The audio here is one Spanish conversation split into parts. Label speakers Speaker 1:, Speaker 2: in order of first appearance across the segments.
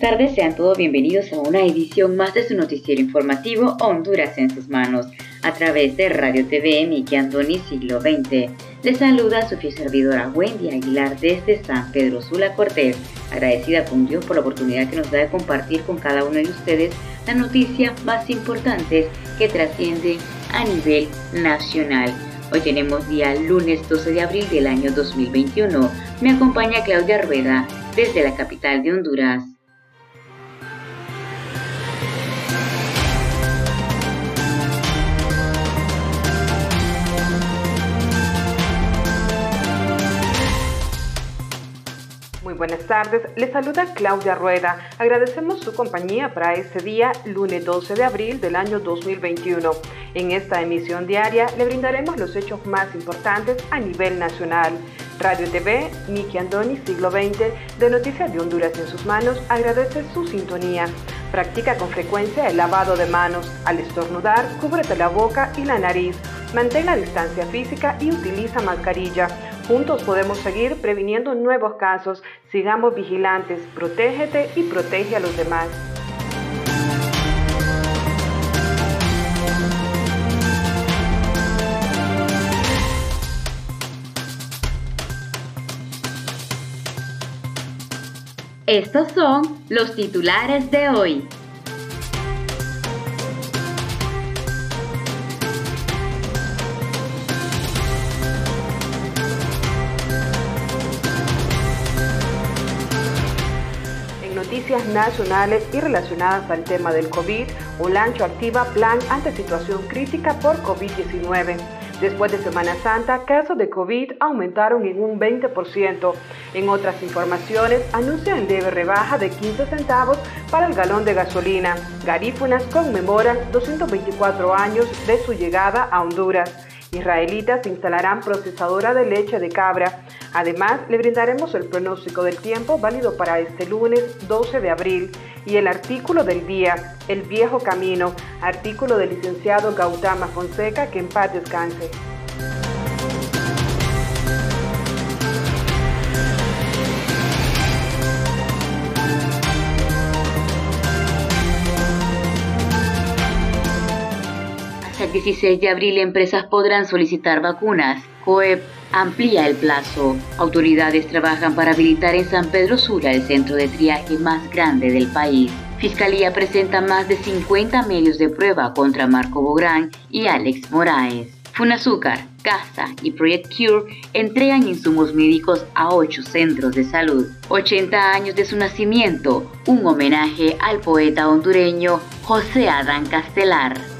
Speaker 1: Buenas tardes, sean todos bienvenidos a una edición más de su noticiero informativo Honduras en sus manos, a través de Radio TV Miki Antoni Siglo XX. Les saluda su fiel servidora Wendy Aguilar desde San Pedro Sula Cortés, agradecida con Dios por la oportunidad que nos da de compartir con cada uno de ustedes las noticias más importantes que trascienden a nivel nacional. Hoy tenemos día lunes 12 de abril del año 2021. Me acompaña Claudia Rueda desde la capital de Honduras.
Speaker 2: Buenas tardes, les saluda Claudia Rueda. Agradecemos su compañía para este día, lunes 12 de abril del año 2021. En esta emisión diaria le brindaremos los hechos más importantes a nivel nacional. Radio TV, Miki Andoni, siglo XX, de Noticias de Honduras en sus manos, agradece su sintonía. Practica con frecuencia el lavado de manos. Al estornudar, cúbrete la boca y la nariz. Mantén la distancia física y utiliza mascarilla. Juntos podemos seguir previniendo nuevos casos. Sigamos vigilantes. Protégete y protege a los demás.
Speaker 1: Estos son los titulares de hoy.
Speaker 2: Nacionales y relacionadas al tema del COVID, Olancho activa plan ante situación crítica por COVID-19. Después de Semana Santa, casos de COVID aumentaron en un 20%. En otras informaciones, anuncian leve rebaja de 15 centavos para el galón de gasolina. Garífunas conmemoran 224 años de su llegada a Honduras. Israelitas instalarán procesadora de leche de cabra. Además, le brindaremos el pronóstico del tiempo válido para este lunes 12 de abril y el artículo del día, El viejo camino, artículo del licenciado Gautama Fonseca, que en paz descanse.
Speaker 1: Hasta el 16 de abril empresas podrán solicitar vacunas. COEP amplía el plazo. Autoridades trabajan para habilitar en San Pedro Sula el centro de triaje más grande del país. Fiscalía presenta más de 50 medios de prueba contra Marco Bográn y Alex Moraes. Funazúcar, Casa y Project Cure entregan insumos médicos a ocho centros de salud. 80 años de su nacimiento, un homenaje al poeta hondureño José Adán Castelar.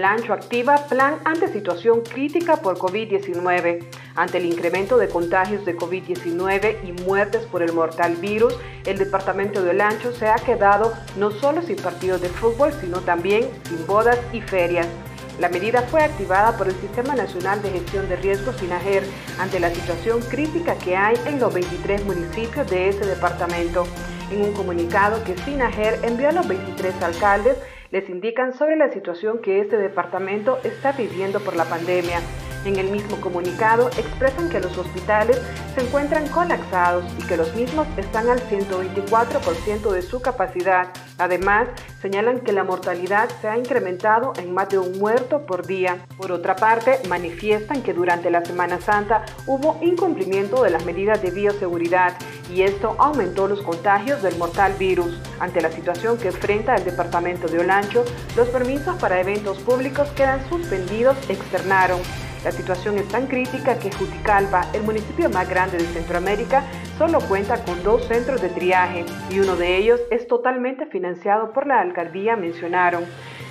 Speaker 2: Olancho activa plan ante situación crítica por COVID-19. Ante el incremento de contagios de COVID-19 y muertes por el mortal virus, el departamento de Olancho se ha quedado no solo sin partidos de fútbol, sino también sin bodas y ferias. La medida fue activada por el Sistema Nacional de Gestión de Riesgos SINAGER ante la situación crítica que hay en los 23 municipios de ese departamento. En un comunicado que SINAGER envió a los 23 alcaldes, les indican sobre la situación que este departamento está viviendo por la pandemia. En el mismo comunicado expresan que los hospitales se encuentran colapsados y que los mismos están al 124% de su capacidad. Además, señalan que la mortalidad se ha incrementado en más de un muerto por día. Por otra parte, manifiestan que durante la Semana Santa hubo incumplimiento de las medidas de bioseguridad y esto aumentó los contagios del mortal virus. Ante la situación que enfrenta el departamento de Olancho, los permisos para eventos públicos quedan suspendidos, externaron. La situación es tan crítica que Juticalpa, el municipio más grande de Centroamérica, solo cuenta con dos centros de triaje y uno de ellos es totalmente financiado por la alcaldía, mencionaron.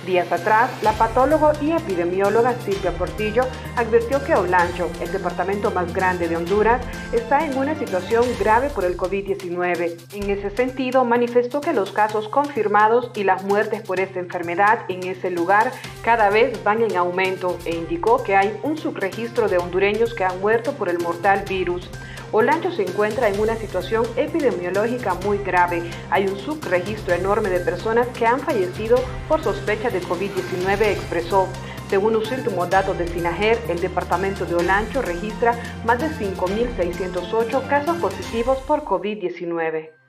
Speaker 2: Días atrás, la patóloga y epidemióloga Silvia Portillo advirtió que Olancho, el departamento más grande de Honduras, está en una situación grave por el COVID-19. En ese sentido, manifestó que los casos confirmados y las muertes por esta enfermedad en ese lugar cada vez van en aumento e indicó que hay un subregistro de hondureños que han muerto por el mortal virus. Olancho se encuentra en una situación epidemiológica muy grave. Hay un subregistro enorme de personas que han fallecido por sospecha de COVID-19, expresó. Según los últimos datos de Sinajer, el departamento de Olancho registra más de 5.608 casos positivos por COVID-19.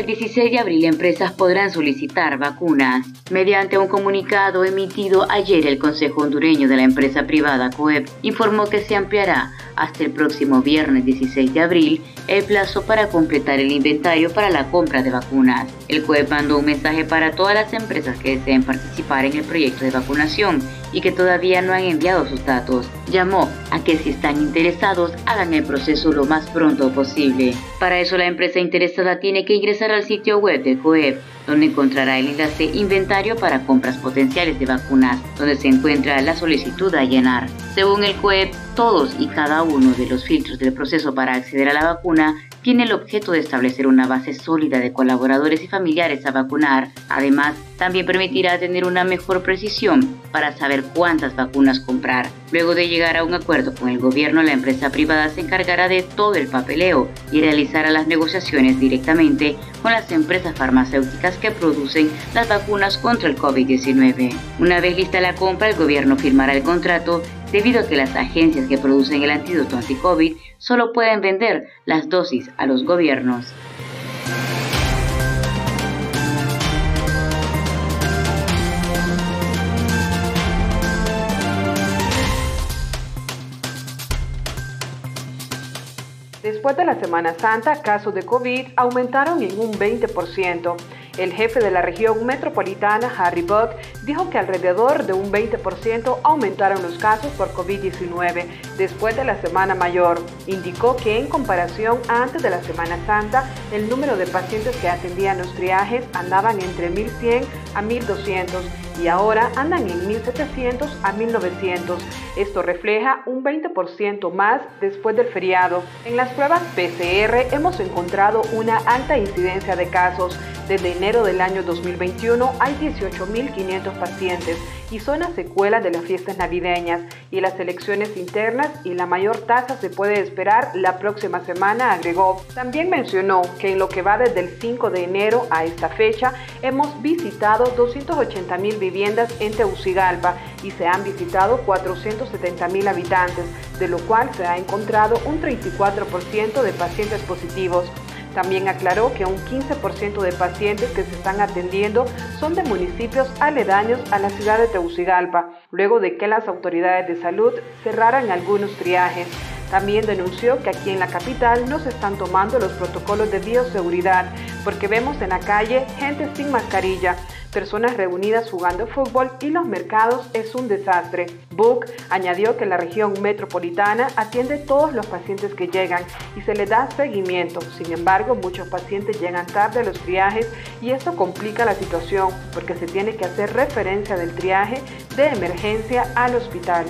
Speaker 1: El 16 de abril empresas podrán solicitar vacunas. Mediante un comunicado emitido ayer el Consejo Hondureño de la empresa privada COEP informó que se ampliará hasta el próximo viernes 16 de abril el plazo para completar el inventario para la compra de vacunas. El COEP mandó un mensaje para todas las empresas que deseen participar en el proyecto de vacunación y que todavía no han enviado sus datos. Llamó a que si están interesados hagan el proceso lo más pronto posible. Para eso la empresa interesada tiene que ingresar al sitio web del COEP donde encontrará el enlace inventario para compras potenciales de vacunas, donde se encuentra la solicitud a llenar. Según el COEP, todos y cada uno de los filtros del proceso para acceder a la vacuna tiene el objeto de establecer una base sólida de colaboradores y familiares a vacunar. Además, también permitirá tener una mejor precisión para saber cuántas vacunas comprar. Luego de llegar a un acuerdo con el gobierno, la empresa privada se encargará de todo el papeleo y realizará las negociaciones directamente con las empresas farmacéuticas que producen las vacunas contra el COVID-19. Una vez lista la compra, el gobierno firmará el contrato debido a que las agencias que producen el antídoto anti-COVID solo pueden vender las dosis a los gobiernos.
Speaker 2: Después de la Semana Santa, casos de COVID aumentaron en un 20%. El jefe de la región metropolitana, Harry Buck, dijo que alrededor de un 20% aumentaron los casos por COVID-19 después de la Semana Mayor. Indicó que en comparación antes de la Semana Santa, el número de pacientes que atendían los triajes andaban entre 1.100 a 1.200 y ahora andan en 1.700 a 1.900. Esto refleja un 20% más después del feriado. En las pruebas PCR hemos encontrado una alta incidencia de casos. Desde enero del año 2021 hay 18.500 pacientes y son las secuelas de las fiestas navideñas y las elecciones internas y la mayor tasa se puede esperar la próxima semana, agregó. También mencionó que en lo que va desde el 5 de enero a esta fecha hemos visitado 280 mil viviendas en Teucigalpa y se han visitado 470 mil habitantes, de lo cual se ha encontrado un 34% de pacientes positivos. También aclaró que un 15% de pacientes que se están atendiendo son de municipios aledaños a la ciudad de Tegucigalpa, luego de que las autoridades de salud cerraran algunos triajes. También denunció que aquí en la capital no se están tomando los protocolos de bioseguridad porque vemos en la calle gente sin mascarilla personas reunidas jugando fútbol y los mercados es un desastre. Book añadió que la región metropolitana atiende todos los pacientes que llegan y se le da seguimiento. Sin embargo, muchos pacientes llegan tarde a los triajes y esto complica la situación porque se tiene que hacer referencia del triaje de emergencia al hospital.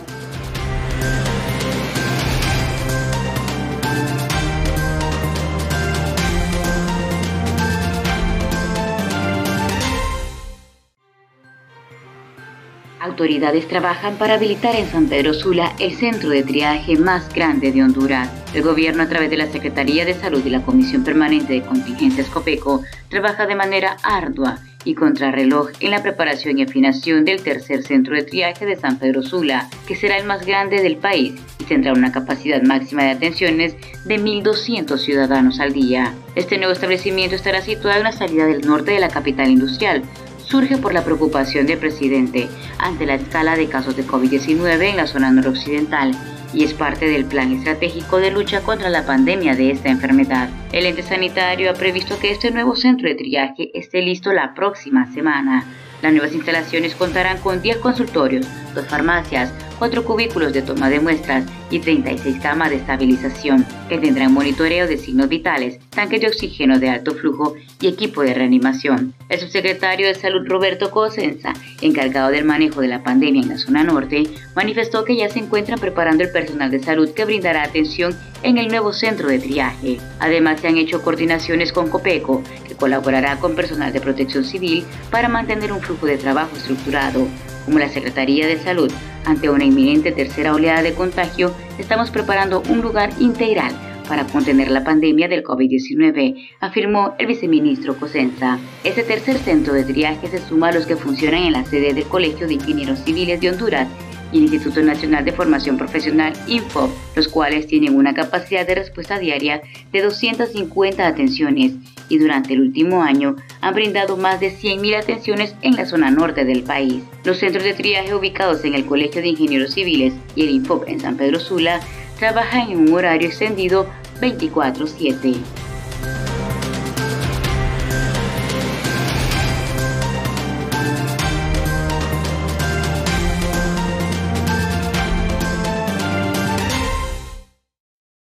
Speaker 1: Autoridades trabajan para habilitar en San Pedro Sula el centro de triaje más grande de Honduras. El gobierno, a través de la Secretaría de Salud y la Comisión Permanente de Contingencias COPECO, trabaja de manera ardua y contrarreloj en la preparación y afinación del tercer centro de triaje de San Pedro Sula, que será el más grande del país y tendrá una capacidad máxima de atenciones de 1.200 ciudadanos al día. Este nuevo establecimiento estará situado en la salida del norte de la capital industrial, surge por la preocupación del presidente ante la escala de casos de COVID-19 en la zona noroccidental y es parte del plan estratégico de lucha contra la pandemia de esta enfermedad. El ente sanitario ha previsto que este nuevo centro de triaje esté listo la próxima semana. Las nuevas instalaciones contarán con 10 consultorios, dos farmacias, cuatro cubículos de toma de muestras y 36 camas de estabilización, que tendrán monitoreo de signos vitales, tanques de oxígeno de alto flujo y equipo de reanimación. El subsecretario de Salud Roberto Cosenza, encargado del manejo de la pandemia en la zona norte, manifestó que ya se encuentran preparando el personal de salud que brindará atención en el nuevo centro de triaje. Además, se han hecho coordinaciones con COPECO, que colaborará con personal de protección civil para mantener un flujo de trabajo estructurado como la Secretaría de Salud, ante una inminente tercera oleada de contagio, estamos preparando un lugar integral para contener la pandemia del COVID-19, afirmó el viceministro Cosenza. Este tercer centro de triaje se suma a los que funcionan en la sede del Colegio de Ingenieros Civiles de Honduras y el Instituto Nacional de Formación Profesional INFO, los cuales tienen una capacidad de respuesta diaria de 250 atenciones y durante el último año han brindado más de 100.000 atenciones en la zona norte del país. Los centros de triaje ubicados en el Colegio de Ingenieros Civiles y el INFOP en San Pedro Sula trabajan en un horario extendido 24/7.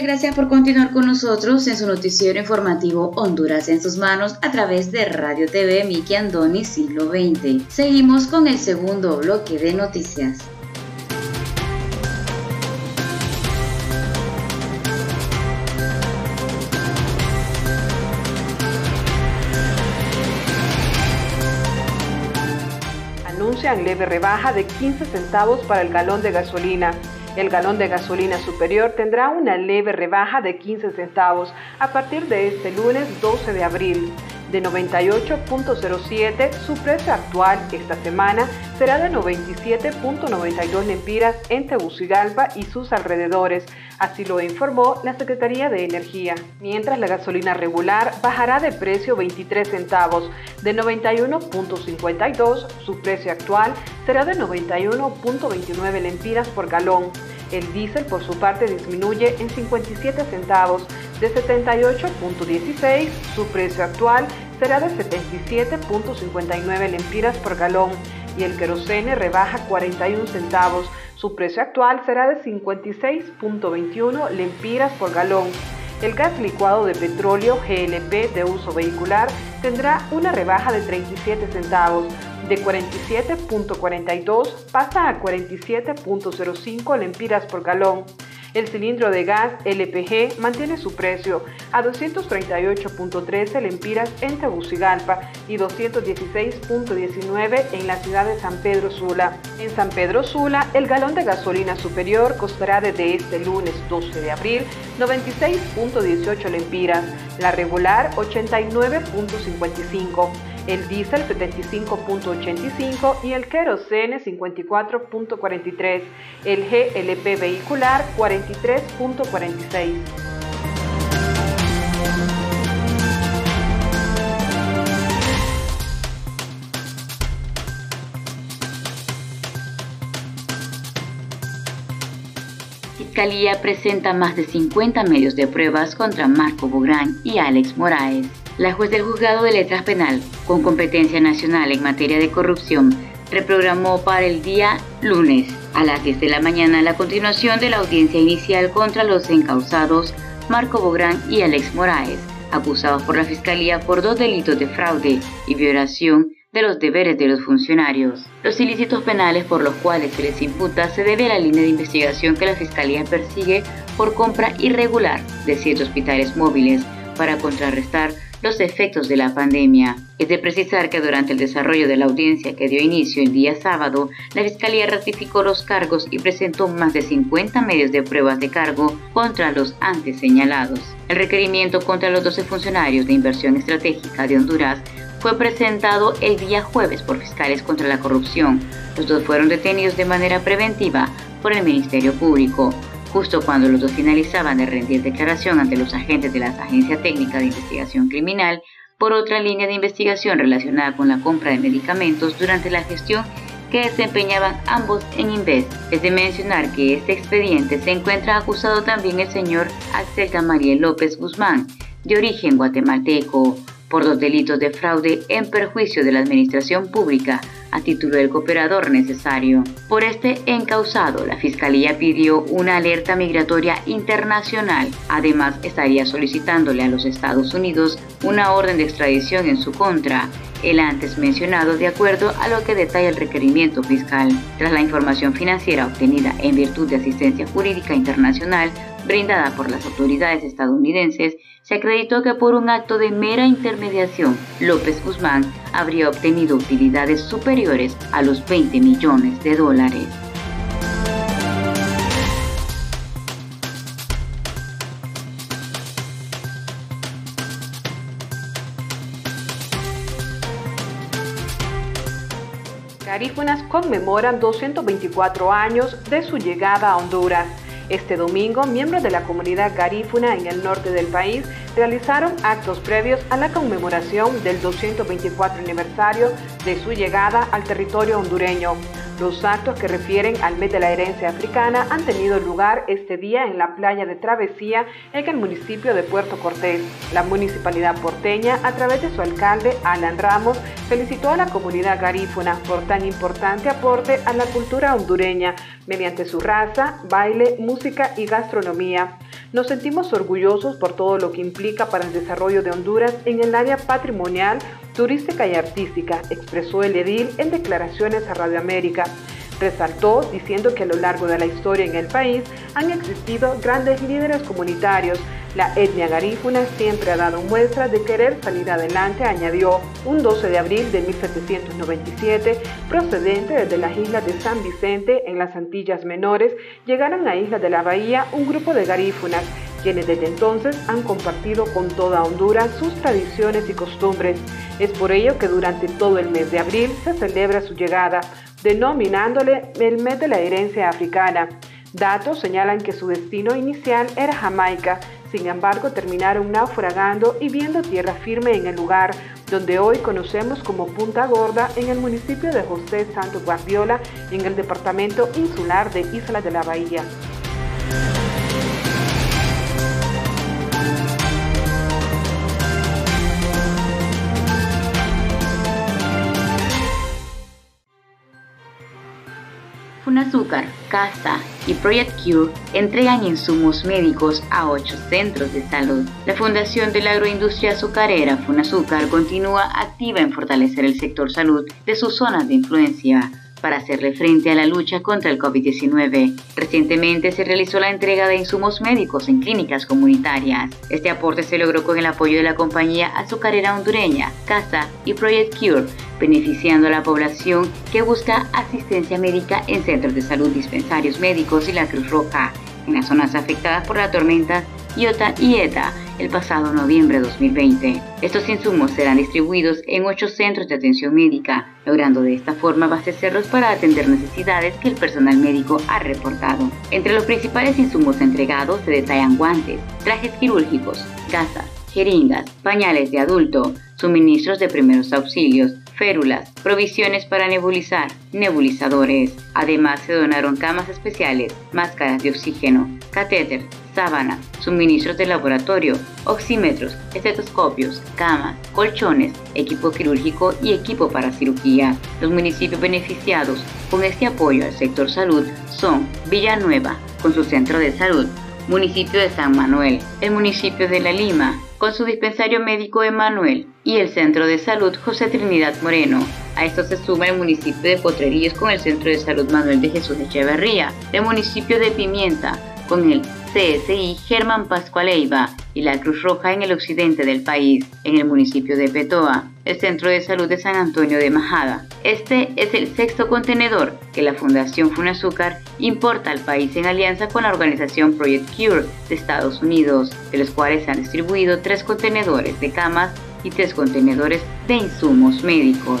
Speaker 1: Gracias por continuar con nosotros en su noticiero informativo Honduras en sus manos a través de Radio TV Miki Andoni Siglo XX. Seguimos con el segundo bloque de noticias.
Speaker 2: Anuncian leve rebaja de 15 centavos para el galón de gasolina. El galón de gasolina superior tendrá una leve rebaja de 15 centavos a partir de este lunes 12 de abril. De 98.07, su precio actual esta semana será de 97.92 lempiras en Tegucigalpa y sus alrededores, así lo informó la Secretaría de Energía. Mientras la gasolina regular bajará de precio 23 centavos, de 91.52, su precio actual será de 91.29 lempiras por galón. El diésel por su parte disminuye en 57 centavos de 78.16, su precio actual será de 77.59 lempiras por galón y el querosene rebaja 41 centavos, su precio actual será de 56.21 lempiras por galón. El gas licuado de petróleo GLP de uso vehicular tendrá una rebaja de 37 centavos, de 47.42 pasa a 47.05 lempiras por galón. El cilindro de gas LPG mantiene su precio a 238.13 lempiras en Tegucigalpa y 216.19 en la ciudad de San Pedro Sula. En San Pedro Sula, el galón de gasolina superior costará desde este lunes 12 de abril 96.18 lempiras, la regular 89.55 el diésel 75.85 y el kerosene 54.43, el GLP vehicular 43.46.
Speaker 1: Fiscalía presenta más de 50 medios de pruebas contra Marco Bográn y Alex Moraes. La juez del Juzgado de Letras Penal, con competencia nacional en materia de corrupción, reprogramó para el día lunes a las 10 de la mañana la continuación de la audiencia inicial contra los encausados Marco Bográn y Alex Moraes, acusados por la Fiscalía por dos delitos de fraude y violación de los deberes de los funcionarios. Los ilícitos penales por los cuales se les imputa se debe a la línea de investigación que la Fiscalía persigue por compra irregular de siete hospitales móviles para contrarrestar los efectos de la pandemia. Es de precisar que durante el desarrollo de la audiencia que dio inicio el día sábado, la Fiscalía ratificó los cargos y presentó más de 50 medios de pruebas de cargo contra los antes señalados. El requerimiento contra los 12 funcionarios de inversión estratégica de Honduras fue presentado el día jueves por fiscales contra la corrupción. Los dos fueron detenidos de manera preventiva por el Ministerio Público justo cuando los dos finalizaban de rendir declaración ante los agentes de la Agencia Técnica de Investigación Criminal por otra línea de investigación relacionada con la compra de medicamentos durante la gestión que desempeñaban ambos en Invest. Es de mencionar que este expediente se encuentra acusado también el señor Axel Camariel López Guzmán, de origen guatemalteco, por dos delitos de fraude en perjuicio de la administración pública a título del cooperador necesario. Por este encausado, la Fiscalía pidió una alerta migratoria internacional. Además, estaría solicitándole a los Estados Unidos una orden de extradición en su contra el antes mencionado de acuerdo a lo que detalla el requerimiento fiscal. Tras la información financiera obtenida en virtud de asistencia jurídica internacional brindada por las autoridades estadounidenses, se acreditó que por un acto de mera intermediación, López Guzmán habría obtenido utilidades superiores a los 20 millones de dólares.
Speaker 2: Garífunas conmemoran 224 años de su llegada a Honduras. Este domingo, miembros de la comunidad garífuna en el norte del país realizaron actos previos a la conmemoración del 224 aniversario de su llegada al territorio hondureño. Los actos que refieren al mes de la herencia africana han tenido lugar este día en la playa de Travesía en el municipio de Puerto Cortés. La municipalidad porteña, a través de su alcalde Alan Ramos, felicitó a la comunidad garífuna por tan importante aporte a la cultura hondureña mediante su raza, baile, música y gastronomía. Nos sentimos orgullosos por todo lo que implica para el desarrollo de Honduras en el área patrimonial, turística y artística, expresó el edil en declaraciones a Radio América. Resaltó diciendo que a lo largo de la historia en el país han existido grandes líderes comunitarios. La etnia garífuna siempre ha dado muestra de querer salir adelante, añadió. Un 12 de abril de 1797, procedente desde las islas de San Vicente, en las Antillas Menores, llegaron a Isla de la Bahía un grupo de garífunas quienes desde entonces han compartido con toda Honduras sus tradiciones y costumbres. Es por ello que durante todo el mes de abril se celebra su llegada, denominándole el mes de la herencia africana. Datos señalan que su destino inicial era Jamaica, sin embargo terminaron naufragando y viendo tierra firme en el lugar donde hoy conocemos como Punta Gorda en el municipio de José Santo Guardiola en el departamento insular de Isla de la Bahía.
Speaker 1: Azúcar, Casa y Project Cure entregan insumos médicos a ocho centros de salud. La Fundación de la Agroindustria Azucarera, FUNAZúcar, continúa activa en fortalecer el sector salud de sus zonas de influencia para hacerle frente a la lucha contra el COVID-19. Recientemente se realizó la entrega de insumos médicos en clínicas comunitarias. Este aporte se logró con el apoyo de la compañía azucarera hondureña, CASA y Project Cure, beneficiando a la población que busca asistencia médica en centros de salud, dispensarios médicos y la Cruz Roja en las zonas afectadas por la tormenta Iota y ETA el pasado noviembre de 2020. Estos insumos serán distribuidos en ocho centros de atención médica, logrando de esta forma abastecerlos para atender necesidades que el personal médico ha reportado. Entre los principales insumos entregados se detallan guantes, trajes quirúrgicos, gasas, jeringas, pañales de adulto, suministros de primeros auxilios, férulas, provisiones para nebulizar, nebulizadores. Además se donaron camas especiales, máscaras de oxígeno, catéter, sábanas, suministros de laboratorio, oxímetros, estetoscopios, camas, colchones, equipo quirúrgico y equipo para cirugía. Los municipios beneficiados con este apoyo al sector salud son Villanueva, con su centro de salud, municipio de San Manuel, el municipio de La Lima, con su dispensario médico Emanuel, y el Centro de Salud José Trinidad Moreno. A esto se suma el municipio de Potrerillos con el Centro de Salud Manuel de Jesús Echeverría, el municipio de Pimienta con el CSI Germán Pascualeiva y la Cruz Roja en el occidente del país, en el municipio de Petoa, el Centro de Salud de San Antonio de Majada. Este es el sexto contenedor que la Fundación Funazúcar importa al país en alianza con la organización Project Cure de Estados Unidos, de los cuales se han distribuido tres contenedores de camas y tres contenedores de insumos médicos.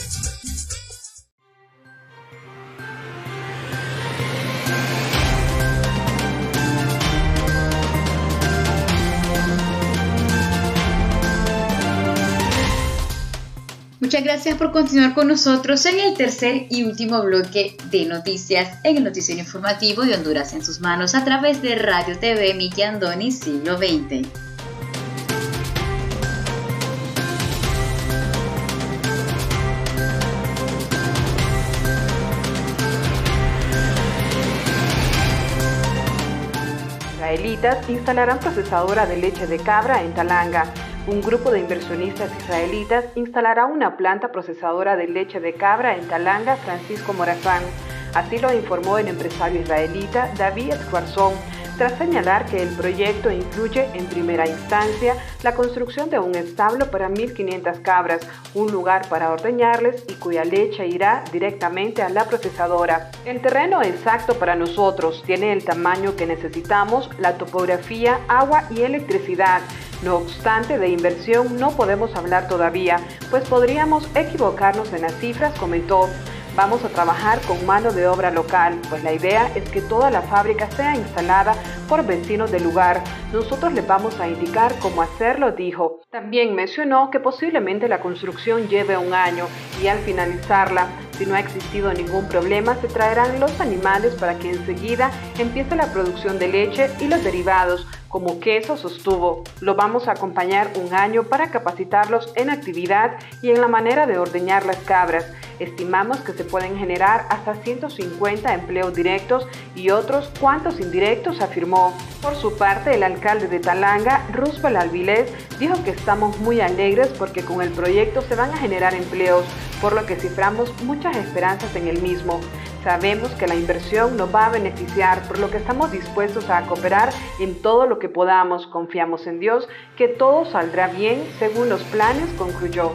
Speaker 3: Muchas gracias por continuar con nosotros en el tercer y último bloque de noticias en el noticiero informativo de Honduras en sus manos a través de Radio TV Miki Andoni Siglo XX.
Speaker 2: Israelitas instalarán procesadora de leche de cabra en Talanga. Un grupo de inversionistas israelitas instalará una planta procesadora de leche de cabra en Talanga, Francisco Morazán. Así lo informó el empresario israelita David Escuarzón, tras señalar que el proyecto incluye en primera instancia la construcción de un establo para 1.500 cabras, un lugar para ordeñarles y cuya leche irá directamente a la procesadora. El terreno exacto para nosotros tiene el tamaño que necesitamos, la topografía, agua y electricidad. No obstante, de inversión no podemos hablar todavía, pues podríamos equivocarnos en las cifras, comentó. Vamos a trabajar con mano de obra local, pues la idea es que toda la fábrica sea instalada por vecinos del lugar. Nosotros les vamos a indicar cómo hacerlo, dijo. También mencionó que posiblemente la construcción lleve un año y al finalizarla, si no ha existido ningún problema, se traerán los animales para que enseguida empiece la producción de leche y los derivados como queso sostuvo. Lo vamos a acompañar un año para capacitarlos en actividad y en la manera de ordeñar las cabras. Estimamos que se pueden generar hasta 150 empleos directos y otros cuantos indirectos, afirmó. Por su parte, el alcalde de Talanga, Roosevelt Alvilés, dijo que estamos muy alegres porque con el proyecto se van a generar empleos, por lo que ciframos muchas esperanzas en el mismo. Sabemos que la inversión nos va a beneficiar, por lo que estamos dispuestos a cooperar en todo lo que podamos. Confiamos en Dios que todo saldrá bien según los planes, concluyó.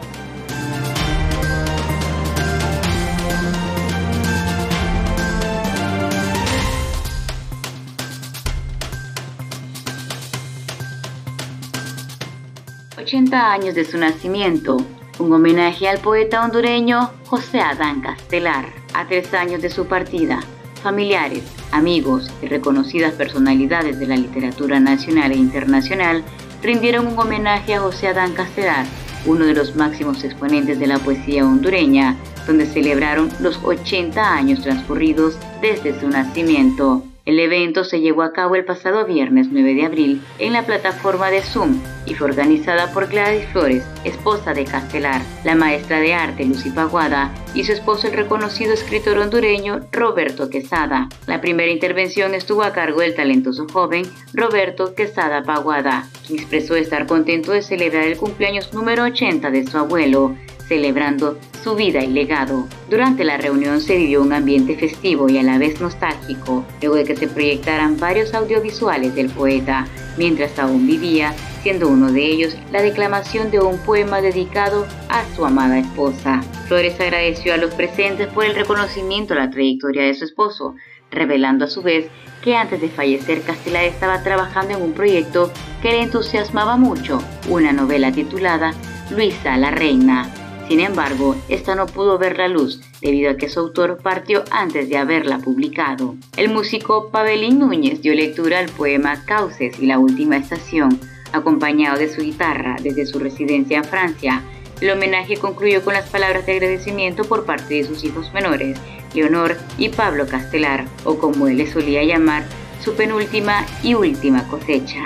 Speaker 1: ...80 años de su nacimiento... ...un homenaje al poeta hondureño José Adán Castelar a tres años de su partida, familiares, amigos y reconocidas personalidades de la literatura nacional e internacional rindieron un homenaje a José Adán Castelar, uno de los máximos exponentes de la poesía hondureña, donde celebraron los 80 años transcurridos desde su nacimiento. El evento se llevó a cabo el pasado viernes 9 de abril en la plataforma de Zoom y fue organizada por Gladys Flores, esposa de Castelar, la maestra de arte Lucy Paguada y su esposo el reconocido escritor hondureño Roberto Quesada. La primera intervención estuvo a cargo del talentoso joven Roberto Quesada Paguada, quien expresó estar contento de celebrar el cumpleaños número 80 de su abuelo celebrando su vida y legado. Durante la reunión se vivió un ambiente festivo y a la vez nostálgico, luego de que se proyectaran varios audiovisuales del poeta, mientras aún vivía, siendo uno de ellos la declamación de un poema dedicado a su amada esposa. Flores agradeció a los presentes por el reconocimiento a la trayectoria de su esposo, revelando a su vez que antes de fallecer Castelar estaba trabajando en un proyecto que le entusiasmaba mucho, una novela titulada Luisa la Reina. Sin embargo, esta no pudo ver la luz debido a que su autor partió antes de haberla publicado. El músico Pavelín Núñez dio lectura al poema Cauces y la última estación, acompañado de su guitarra desde su residencia en Francia. El homenaje concluyó con las palabras de agradecimiento por parte de sus hijos menores, Leonor y Pablo Castelar, o como él solía llamar, su penúltima y última cosecha.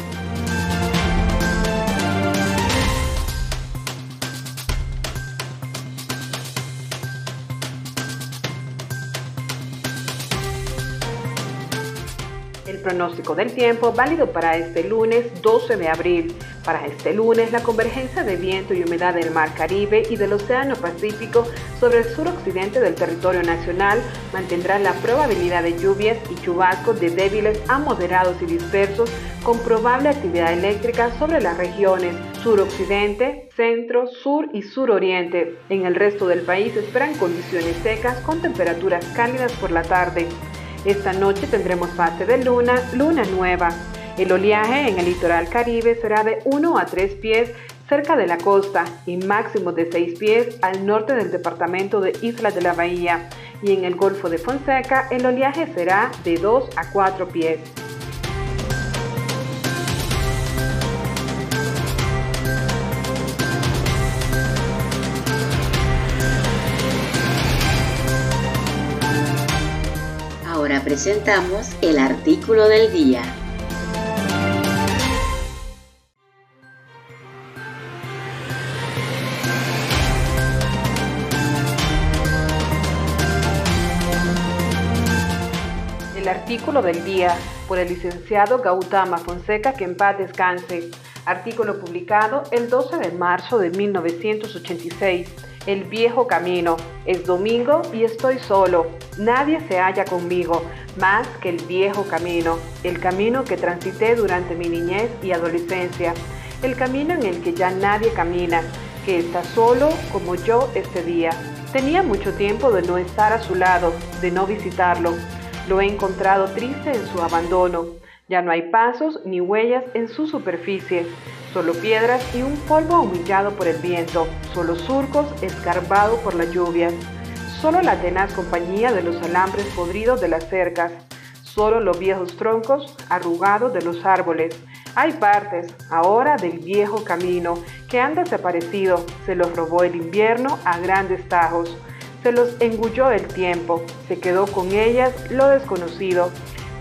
Speaker 2: Pronóstico del tiempo válido para este lunes 12 de abril. Para este lunes, la convergencia de viento y humedad del Mar Caribe y del Océano Pacífico sobre el suroccidente del territorio nacional mantendrá la probabilidad de lluvias y chubascos de débiles a moderados y dispersos con probable actividad eléctrica sobre las regiones suroccidente, centro, sur y suroriente. En el resto del país esperan condiciones secas con temperaturas cálidas por la tarde. Esta noche tendremos fase de luna, luna nueva. El oleaje en el litoral caribe será de 1 a 3 pies cerca de la costa y máximo de 6 pies al norte del departamento de Isla de la Bahía. Y en el Golfo de Fonseca el oleaje será de 2 a 4 pies.
Speaker 1: Presentamos el artículo del día.
Speaker 2: El artículo del día por el licenciado Gautama Fonseca, que en paz descanse. Artículo publicado el 12 de marzo de 1986 el viejo camino. Es domingo y estoy solo. Nadie se halla conmigo más que el viejo camino, el camino que transité durante mi niñez y adolescencia, el camino en el que ya nadie camina, que está solo como yo este día. Tenía mucho tiempo de no estar a su lado, de no visitarlo. Lo he encontrado triste en su abandono. Ya no hay pasos ni huellas en su superficie solo piedras y un polvo humillado por el viento, solo surcos escarbados por las lluvias, solo la tenaz compañía de los alambres podridos de las cercas, solo los viejos troncos arrugados de los árboles. Hay partes ahora del viejo camino que han desaparecido, se los robó el invierno a grandes tajos, se los engulló el tiempo, se quedó con ellas lo desconocido.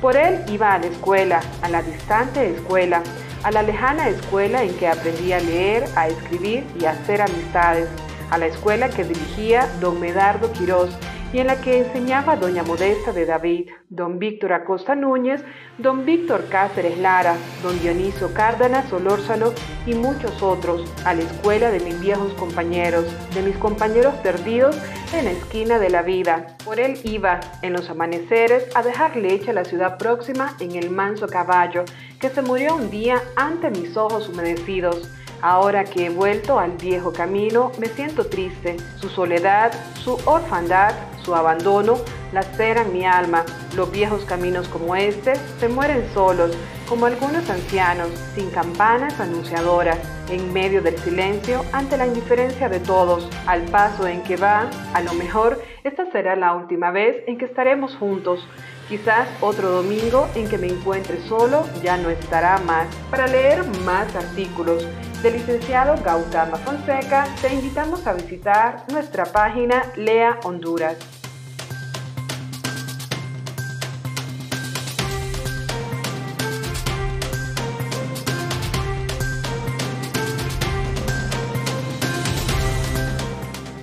Speaker 2: Por él iba a la escuela, a la distante escuela, a la lejana escuela en que aprendí a leer, a escribir y a hacer amistades, a la escuela que dirigía don Medardo Quirós y en la que enseñaba doña Modesta de David, don Víctor Acosta Núñez, don Víctor Cáceres Lara, don Dionisio Cárdenas Solórzano y muchos otros, a la escuela de mis viejos compañeros, de mis compañeros perdidos en la esquina de la vida. Por él iba, en los amaneceres, a dejar leche a la ciudad próxima en el manso caballo, que se murió un día ante mis ojos humedecidos. Ahora que he vuelto al viejo camino, me siento triste. Su soledad, su orfandad, su abandono laceran mi alma. Los viejos caminos como este se mueren solos, como algunos ancianos, sin campanas anunciadoras, en medio del silencio, ante la indiferencia de todos, al paso en que va, a lo mejor esta será la última vez en que estaremos juntos. Quizás otro domingo en que me encuentre solo ya no estará más. Para leer más artículos del licenciado Gautama Fonseca, te invitamos a visitar nuestra página Lea Honduras.